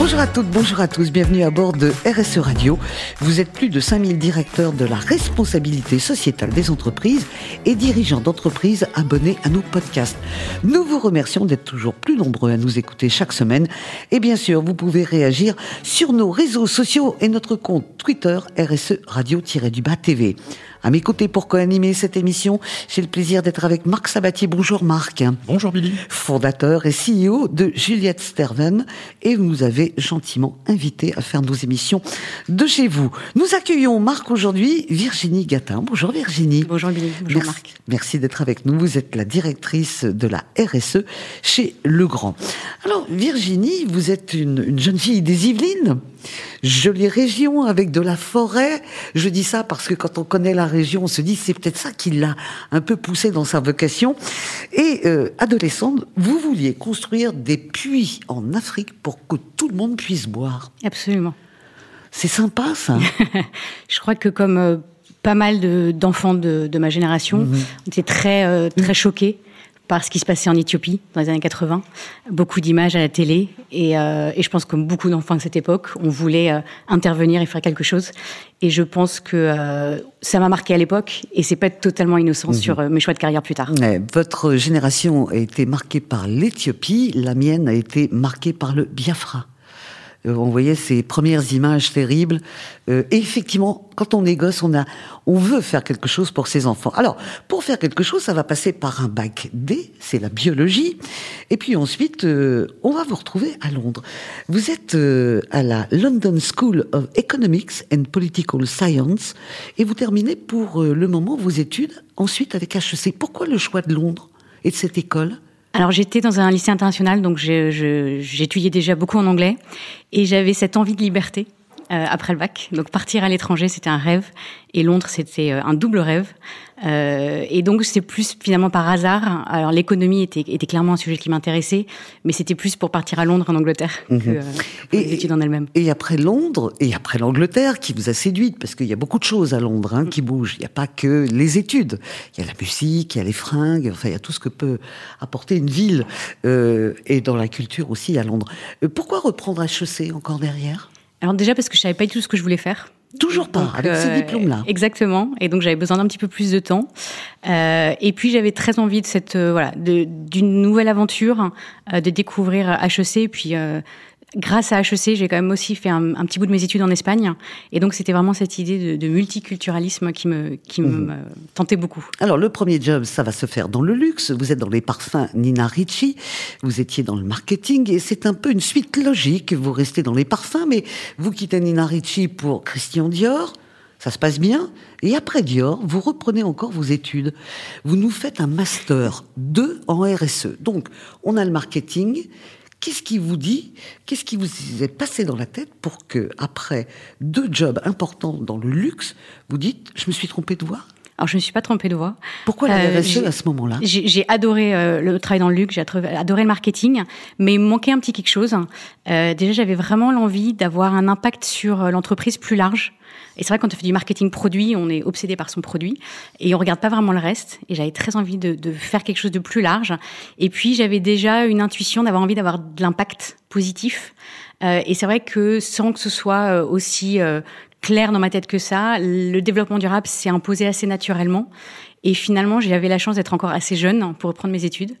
Bonjour à toutes, bonjour à tous, bienvenue à bord de RSE Radio. Vous êtes plus de 5000 directeurs de la responsabilité sociétale des entreprises et dirigeants d'entreprises abonnés à nos podcasts. Nous vous remercions d'être toujours plus nombreux à nous écouter chaque semaine. Et bien sûr, vous pouvez réagir sur nos réseaux sociaux et notre compte Twitter RSE Radio-du-Bas TV. À mes côtés pour co-animer cette émission, j'ai le plaisir d'être avec Marc Sabatier. Bonjour Marc. Bonjour Billy. Fondateur et CEO de Juliette Sterven et vous nous avez gentiment invité à faire nos émissions de chez vous. Nous accueillons Marc aujourd'hui, Virginie Gatin. Bonjour Virginie. Bonjour Billy. Bonjour Marc. Merci d'être avec nous. Vous êtes la directrice de la RSE chez Legrand. Alors Virginie, vous êtes une, une jeune fille des Yvelines jolie région avec de la forêt. Je dis ça parce que quand on connaît la région, on se dit c'est peut-être ça qui l'a un peu poussé dans sa vocation. Et euh, adolescente, vous vouliez construire des puits en Afrique pour que tout le monde puisse boire. Absolument. C'est sympa ça. Je crois que comme euh, pas mal d'enfants de, de, ma génération, mhm. on était très euh, très choqués par ce qui se passait en Éthiopie dans les années 80. Beaucoup d'images à la télé. Et, euh, et je pense que comme beaucoup d'enfants de cette époque, on voulait euh, intervenir et faire quelque chose. Et je pense que euh, ça m'a marqué à l'époque. Et c'est pas totalement innocent mhm. sur mes choix de carrière plus tard. Mais votre génération a été marquée par l'Éthiopie. La mienne a été marquée par le Biafra. Euh, on voyait ces premières images terribles. Euh, et effectivement, quand on est gosse, on a, on veut faire quelque chose pour ses enfants. Alors, pour faire quelque chose, ça va passer par un bac D, c'est la biologie. Et puis ensuite, euh, on va vous retrouver à Londres. Vous êtes à la London School of Economics and Political Science et vous terminez pour le moment vos études ensuite avec HEC. Pourquoi le choix de Londres et de cette école? Alors j'étais dans un lycée international, donc j'étudiais déjà beaucoup en anglais, et j'avais cette envie de liberté euh, après le bac. Donc partir à l'étranger, c'était un rêve, et Londres, c'était euh, un double rêve. Euh, et donc c'est plus finalement par hasard. Alors l'économie était, était clairement un sujet qui m'intéressait, mais c'était plus pour partir à Londres en Angleterre que, mhm. euh, et, les études en elles-mêmes. Et après Londres, et après l'Angleterre, qui vous a séduite, parce qu'il y a beaucoup de choses à Londres hein, qui bougent. Il n'y a pas que les études. Il y a la musique, il y a les fringues, enfin il y a tout ce que peut apporter une ville, euh, et dans la culture aussi à Londres. Euh, pourquoi reprendre HEC encore derrière? Alors déjà parce que je savais pas du tout ce que je voulais faire. Toujours pas, avec ce euh, diplôme-là. Exactement. Et donc j'avais besoin d'un petit peu plus de temps. Euh, et puis j'avais très envie de cette euh, voilà d'une nouvelle aventure, euh, de découvrir HEC. Et puis euh, grâce à HEC, j'ai quand même aussi fait un, un, petit bout de mes études en Espagne. Et donc, c'était vraiment cette idée de, de, multiculturalisme qui me, qui me mhm. tentait beaucoup. Alors, le premier job, ça va se faire dans le luxe. Vous êtes dans les parfums Nina Ricci. Vous étiez dans le marketing. Et c'est un peu une suite logique. Vous restez dans les parfums, mais vous quittez Nina Ricci pour Christian Dior. Ça se passe bien. Et après Dior, vous reprenez encore vos études. Vous nous faites un master 2 en RSE. Donc, on a le marketing Qu'est-ce qui vous dit, qu'est-ce qui vous est passé dans la tête pour que, après deux jobs importants dans le luxe, vous dites, je me suis trompé de voie? Alors je ne me suis pas trompée de voie. Pourquoi la euh, RSE à ce moment-là? J'ai adoré euh, le travail dans le luxe, j'ai adoré le marketing, mais il me manquait un petit quelque chose. Euh, déjà, j'avais vraiment l'envie d'avoir un impact sur euh, l'entreprise plus large. Et c'est vrai, quand on fait du marketing produit, on est obsédé par son produit et on regarde pas vraiment le reste. Et j'avais très envie de, de, faire quelque chose de plus large. Et puis, j'avais déjà une intuition d'avoir envie d'avoir de l'impact positif. Euh, et c'est vrai que sans que ce soit aussi euh, clair dans ma tête que ça, le développement durable s'est imposé assez naturellement. Et finalement, j'avais la chance d'être encore assez jeune pour reprendre mes études.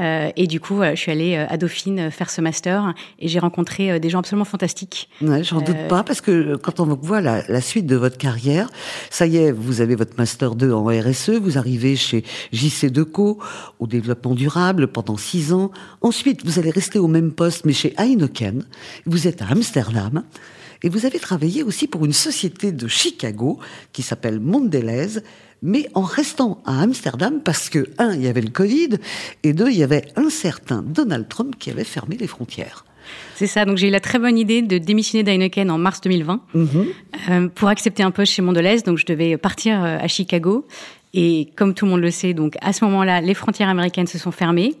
Euh, et du coup, je suis allée à Dauphine faire ce master et j'ai rencontré des gens absolument fantastiques. Ouais, j'en doute euh, pas parce que quand on voit la, la, suite de votre carrière, ça y est, vous avez votre master 2 en RSE, vous arrivez chez JC Deco au développement durable pendant six ans. Ensuite, vous allez rester au même poste mais chez Heineken. Vous êtes à Amsterdam. Et vous avez travaillé aussi pour une société de Chicago qui s'appelle Mondelez, mais en restant à Amsterdam parce que, un, il y avait le Covid, et deux, il y avait un certain Donald Trump qui avait fermé les frontières. C'est ça, donc j'ai eu la très bonne idée de démissionner d'Heineken en mars 2020 mm -hmm. euh, pour accepter un poste chez Mondelez, donc je devais partir euh, à Chicago. Et comme tout le monde le sait, donc à ce moment-là, les frontières américaines se sont fermées.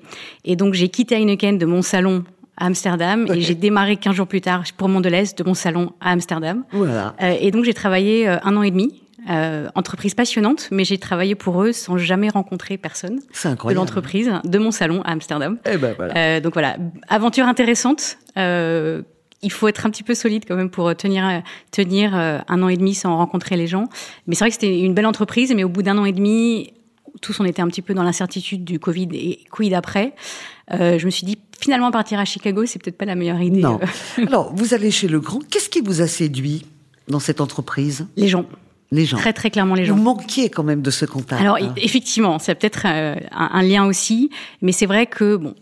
Et donc j'ai quitté Heineken de mon salon à Amsterdam et j'ai démarré 15 jours plus tard pour Mondelez de mon salon à Amsterdam. Voilà. et donc j'ai travaillé un an et demi euh, entreprise passionnante, mais j'ai travaillé pour eux sans jamais rencontrer personne de l'entreprise, de mon salon à Amsterdam. Et eh ben voilà. Euh, donc voilà, aventure intéressante. Euh, il faut être un petit peu solide quand même pour tenir tenir un an et demi sans rencontrer les gens. Mais c'est vrai que c'était une belle entreprise, mais au bout d'un an et demi, tous on était un petit peu dans l'incertitude du Covid et quid après. Je me suis dit finalement partir à Chicago, c'est peut-être pas la meilleure idée. Non. Alors vous allez chez le grand. Qu'est-ce qui vous a séduit dans cette entreprise? Les gens les gens. Très très clairement les gens. Vous manquiez quand même de ce contact. Alors hein. effectivement, c'est peut-être euh, un, lien aussi, mais c'est vrai que bon,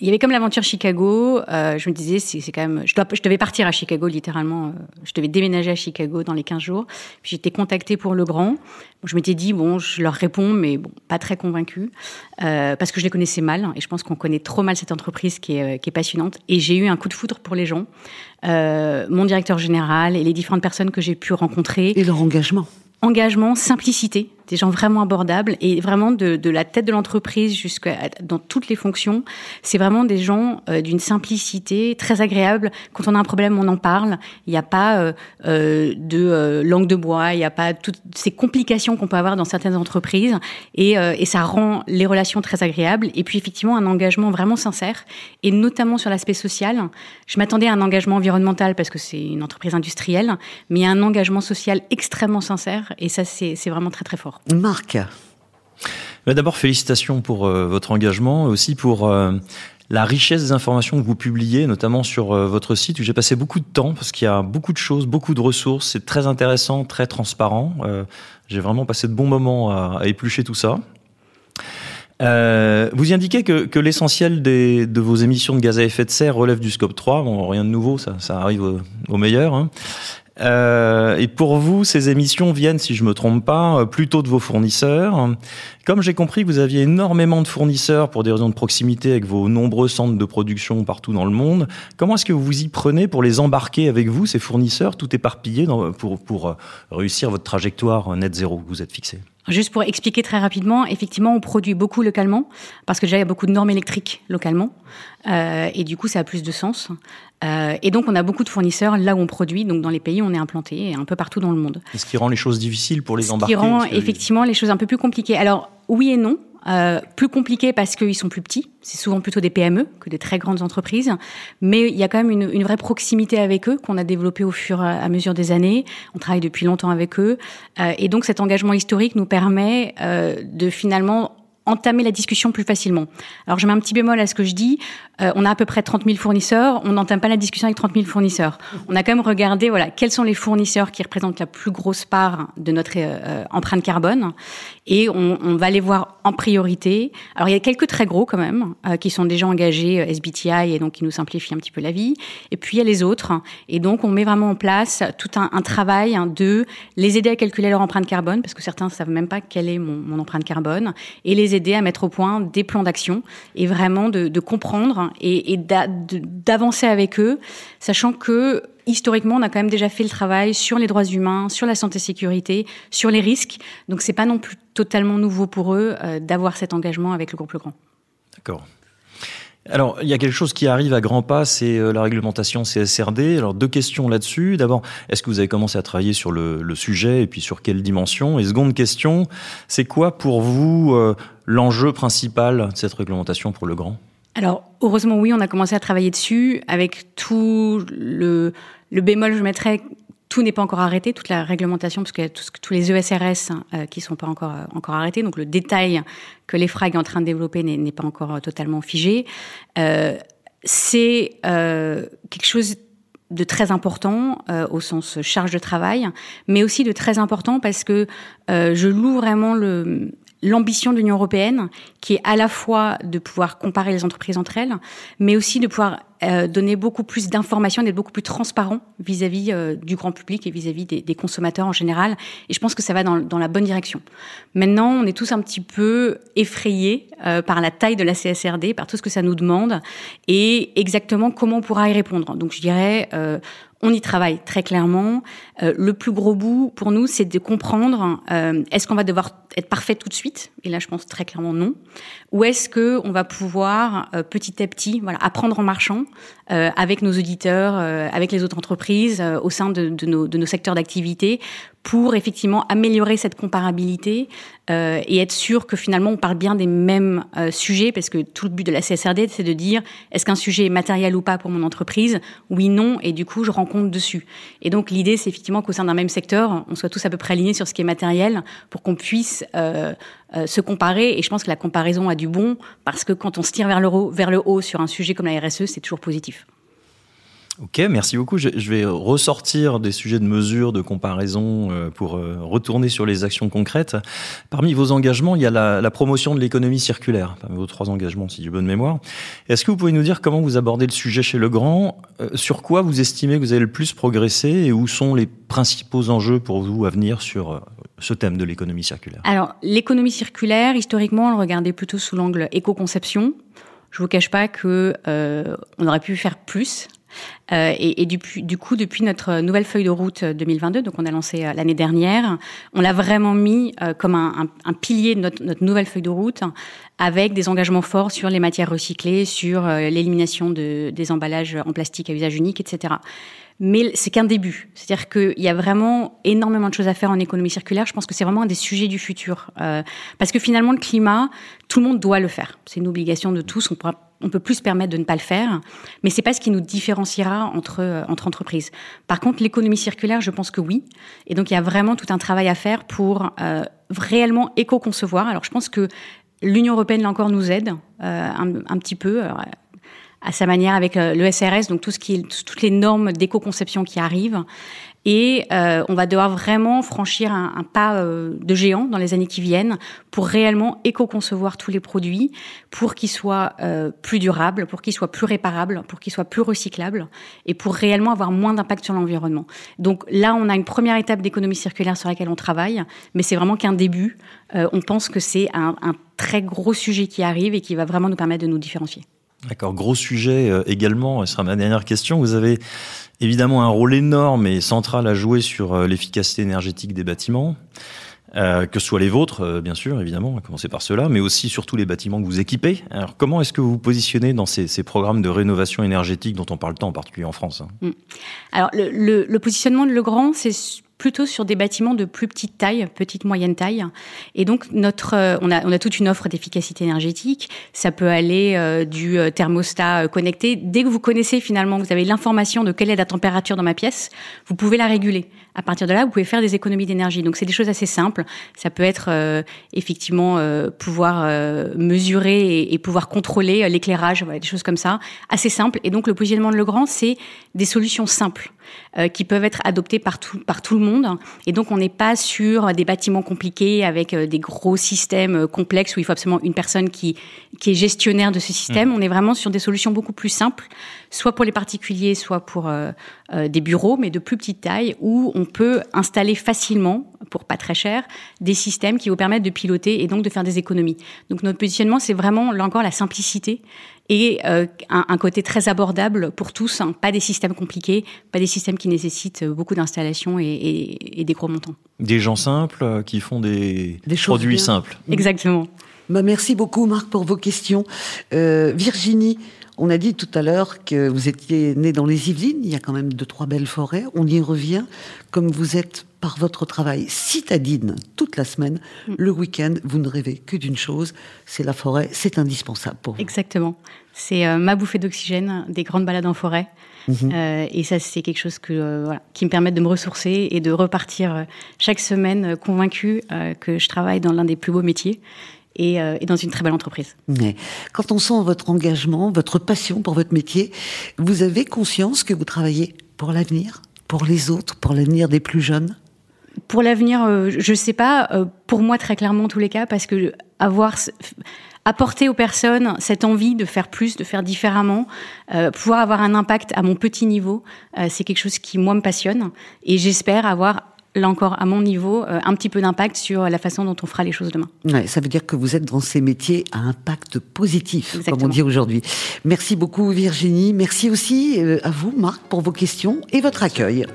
il y avait comme l'aventure Chicago. Euh, je me disais, c'est quand même. Je, dois, je devais partir à Chicago littéralement. Euh, je devais déménager à Chicago dans les 15 jours. Puis j'étais contactée pour Le Grand. je m'étais dit bon, je leur réponds, mais bon, pas très convaincue euh, parce que je les connaissais mal. Et je pense qu'on connaît trop mal cette entreprise qui est, qui est passionnante. Et j'ai eu un coup de foudre pour les gens. Euh, mon directeur général et les différentes personnes que j'ai pu rencontrer. Et leur engagement engagement, simplicité des gens vraiment abordables et vraiment de, de la tête de l'entreprise jusqu'à dans toutes les fonctions. C'est vraiment des gens euh, d'une simplicité très agréable. Quand on a un problème, on en parle. Il n'y a pas euh, euh de euh, langue de bois, il n'y a pas toutes ces complications qu'on peut avoir dans certaines entreprises et, et ça rend les relations très agréables. Et puis effectivement un engagement vraiment sincère et notamment sur l'aspect social. Je m'attendais à un engagement environnemental parce que c'est une entreprise industrielle, mais il y a un engagement social extrêmement sincère et ça c'est vraiment très très fort. Marc. D'abord, félicitations pour euh, votre engagement, aussi pour euh, la richesse des informations que vous publiez, notamment sur euh, votre site, où j'ai passé beaucoup de temps, parce qu'il y a beaucoup de choses, beaucoup de ressources, c'est très intéressant, très transparent. j'ai vraiment passé de bons moments à, éplucher tout ça. vous indiquez que, l'essentiel de vos émissions de gaz à effet de serre relève du scope 3. Bon, rien de nouveau, ça, arrive au, meilleur. Hein. Euh, et pour vous, ces émissions viennent, si je me trompe pas, euh, plutôt de vos fournisseurs. Comme j'ai compris que vous aviez énormément de fournisseurs pour des raisons de proximité avec vos nombreux centres de production partout dans le monde, comment est-ce que vous vous y prenez pour les embarquer avec vous, ces fournisseurs, tout éparpillés, pour, pour euh, réussir votre trajectoire net zéro que vous êtes fixé? Juste pour expliquer très rapidement, effectivement, on produit beaucoup localement parce que déjà il y a beaucoup de normes électriques localement euh, et du coup ça a plus de sens. Euh, et donc on a beaucoup de fournisseurs là où on produit, donc dans les pays où on est implanté, et un peu partout dans le monde. Ce qui rend les choses difficiles pour les embarquer. Ce qui rend effectivement les choses un peu plus compliquées. Alors oui et non. Euh, plus compliqué parce qu'ils sont plus petits. C'est souvent plutôt des PME que des très grandes entreprises. Mais il y a quand même une, une vraie proximité avec eux qu'on a développée au fur et à mesure des années. On travaille depuis longtemps avec eux. Euh, et donc cet engagement historique nous permet euh, de finalement entamer la discussion plus facilement. Alors je mets un petit bémol à ce que je dis. Euh, on a à peu près 30 000 fournisseurs. On n'entame pas la discussion avec 30 000 fournisseurs. On a quand même regardé voilà quels sont les fournisseurs qui représentent la plus grosse part de notre euh, empreinte carbone et on, on, va les voir en priorité. Alors il y a quelques très gros quand même euh, qui sont déjà engagés SBTI et donc qui nous simplifient un petit peu la vie. Et puis il y a les autres et donc on met vraiment en place tout un, un travail de les aider à calculer leur empreinte carbone parce que certains savent même pas quelle est mon, mon empreinte carbone et les aider à mettre au point des plans d'action et vraiment de, comprendre et, d'avancer avec eux, sachant que historiquement, on a quand même déjà fait le travail sur les droits humains, sur la santé-sécurité, sur les risques. Donc, c'est pas non plus totalement nouveau pour eux euh, d'avoir cet engagement avec le groupe Le Grand. D'accord. Alors, il y a quelque chose qui arrive à grands pas, c'est euh, la réglementation CSRD. Alors, deux questions là-dessus. D'abord, est-ce que vous avez commencé à travailler sur le, sujet et puis sur quelle dimension? Et seconde question, c'est quoi pour vous euh, l'enjeu principal de cette réglementation pour le grand? Alors, heureusement, oui, on a commencé à travailler dessus avec tout le, le bémol, je mettrais, tout n'est pas encore arrêté, toute la réglementation, parce qu'il y a tous les ESRS euh, qui sont pas encore, euh, encore arrêtés. Donc, le détail que l'EFRAG est en train de développer n'est pas encore euh, totalement figé. C'est quelque chose de très important au sens charge de travail, mais aussi de très important parce que je loue vraiment le, l'ambition de l'Union européenne, qui est à la fois de pouvoir comparer les entreprises entre elles, mais aussi de pouvoir euh, donner beaucoup plus d'informations, d'être beaucoup plus transparent vis-à-vis euh, du grand public et vis-à-vis des, consommateurs en général. Et je pense que ça va dans, dans, la bonne direction. Maintenant, on est tous un petit peu effrayés euh, par la taille de la CSRD, par tout ce que ça nous demande et exactement comment on pourra y répondre. Donc, je dirais, On y travaille très clairement. Euh, le plus gros bout pour nous, c'est de comprendre euh, est-ce qu'on va devoir être parfait tout de suite? Et là, je pense très clairement non. Ou est-ce que on va pouvoir euh, petit à petit, apprendre en marchant avec nos auditeurs, avec les autres entreprises, au sein de, de, nos, de nos secteurs d'activité, pour effectivement améliorer cette comparabilité et être sûr que finalement on parle bien des mêmes sujets, parce que tout le but de la CSRD, c'est de dire est-ce qu'un sujet est matériel ou pas pour mon entreprise? Oui, non, et du coup, je rends compte dessus. Et donc l'idée, c'est effectivement qu'au sein d'un même secteur, on soit tous à peu près alignés sur ce qui est matériel pour qu'on puisse euh, se comparer. Et je pense que la comparaison a du bon parce que quand on se tire vers le, vers le haut sur un sujet comme la RSE, c'est toujours positif. Ok, merci beaucoup. Je, vais ressortir des sujets de mesure, de comparaison euh, pour euh, retourner sur les actions concrètes. Parmi vos engagements, il y a la, promotion de l'économie circulaire, parmi vos trois engagements, si j'ai bonne mémoire. Est-ce que vous pouvez nous dire comment vous abordez le sujet chez Legrand euh, Sur quoi vous estimez que vous avez le plus progressé et où sont les principaux enjeux pour vous à venir sur ce thème de l'économie circulaire? Alors, l'économie circulaire, historiquement, on le regardait plutôt sous l'angle éco-conception. Je vous cache pas que on aurait pu faire plus. Euh, et, du, coup, depuis notre nouvelle feuille de route 2022, donc on a lancé euh, l'année dernière, on l'a vraiment mis euh, comme un, pilier de notre, nouvelle feuille de route, avec des engagements forts sur les matières recyclées, sur l'élimination de, des emballages en plastique à usage unique, etc. Mais c'est qu'un début. C'est-à-dire qu'il y a vraiment énormément de choses à faire en économie circulaire. Je pense que c'est vraiment un des sujets du futur. Euh, parce que finalement, le climat, tout le monde doit le faire. C'est une obligation de tous. On peut plus se permettre de ne pas le faire, mais c'est pas ce qui nous différenciera entre euh, entre entreprises. Par contre, l'économie circulaire, je pense que oui, et donc il y a vraiment tout un travail à faire pour euh, réellement éco-concevoir. Alors je pense que l'Union européenne là encore nous aide euh, un, petit peu. À sa manière avec le SRS, donc tout ce qui toutes les normes d'éco-conception qui arrivent. Et euh, on va devoir vraiment franchir un, un pas euh, de géant dans les années qui viennent pour réellement éco-concevoir tous les produits, pour qu'ils soient euh, plus durables, pour qu'ils soient plus réparables, pour qu'ils soient plus recyclables et pour réellement avoir moins d'impact sur l'environnement. Donc là, on a une première étape d'économie circulaire sur laquelle on travaille, mais c'est vraiment qu'un début. Euh, on pense que c'est un, un très gros sujet qui arrive et qui va vraiment nous permettre de nous différencier. D'accord, gros sujet euh, également, ce sera ma dernière question. Vous avez évidemment un rôle énorme et central à jouer sur euh, l'efficacité énergétique des bâtiments, euh, que ce soit les vôtres, euh, bien sûr, évidemment, à commencer par cela, mais aussi surtout les bâtiments que vous équipez. Alors comment est-ce que vous vous positionnez dans ces, ces, programmes de rénovation énergétique dont on parle tant, en particulier en France hein? Mmh. Alors le, le, le positionnement de Legrand, c'est plutôt sur des bâtiments de plus petite taille, petite moyenne taille. Et donc notre, euh, on a, on a toute une offre d'efficacité énergétique. Ça peut aller euh, du euh, thermostat connecté. Dès que vous connaissez finalement, vous avez l'information de quelle est la température dans ma pièce, vous pouvez la réguler. À partir de là, vous pouvez faire des économies d'énergie. Donc c'est des choses assez simples. Ça peut être euh, effectivement pouvoir mesurer et, et, pouvoir contrôler l'éclairage, voilà, des choses comme ça, assez simples. Et donc le positionnement de Legrand, c'est des solutions simples qui peuvent être adoptées par tout, par tout le monde. Et donc, on n'est pas sur des bâtiments compliqués avec euh, des gros systèmes euh, complexes où il faut absolument une personne qui, qui est gestionnaire de ce système. Mmh. On est vraiment sur des solutions beaucoup plus simples, soit pour les particuliers, soit pour euh, euh, des bureaux, mais de plus petite taille, où on peut installer facilement, pour pas très cher, des systèmes qui vous permettent de piloter et donc de faire des économies. Donc, notre positionnement, c'est vraiment, là encore, la simplicité et euh, un, un, côté très abordable pour tous, hein. pas des systèmes compliqués, pas des systèmes qui nécessitent beaucoup d'installations et, et, et, des gros montants. Des gens simples euh, qui font des, des produits simples. Exactement. Bah merci beaucoup Marc pour vos questions. Euh, Virginie, on a dit tout à l'heure que vous étiez né dans les Yvelines, il y a quand même deux, trois belles forêts, on y revient. Comme vous êtes par votre travail citadine toute la semaine, mm. le week-end, vous ne rêvez que d'une chose, c'est la forêt, c'est indispensable pour vous. Exactement. C'est euh, ma bouffée d'oxygène, des grandes balades en forêt. Mmh. Euh, et ça, c'est quelque chose que, euh, voilà, qui me permet de me ressourcer et de repartir chaque semaine convaincue que je travaille dans l'un des plus beaux métiers et, euh, et, dans une très belle entreprise. Mais quand on sent votre engagement, votre passion pour votre métier, vous avez conscience que vous travaillez pour l'avenir, pour les autres, pour l'avenir des plus jeunes? Pour l'avenir, euh, je ne sais pas. Euh, pour moi, très clairement, en tous les cas, parce que avoir apporter aux personnes cette envie de faire plus, de faire différemment, euh, pouvoir avoir un impact à mon petit niveau, euh, c'est quelque chose qui moi me passionne et j'espère avoir là encore, à mon niveau, euh, un petit peu d'impact sur la façon dont on fera les choses demain. Ouais, ça veut dire que vous êtes dans ces métiers à impact positif, comme on dit aujourd'hui. Merci beaucoup Virginie. Merci aussi euh, à vous Marc pour vos questions et votre accueil.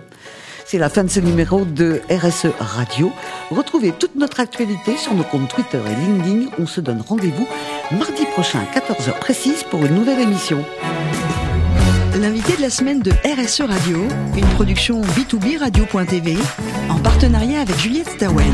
C'est la fin de ce numéro de RSE Radio. Retrouvez toute notre actualité sur nos comptes Twitter et LinkedIn. On se donne rendez-vous mardi prochain à 14h précise pour une nouvelle émission. L'invité de la semaine de RSE Radio, une production B2B Radio.tv en partenariat avec Juliette Stawell.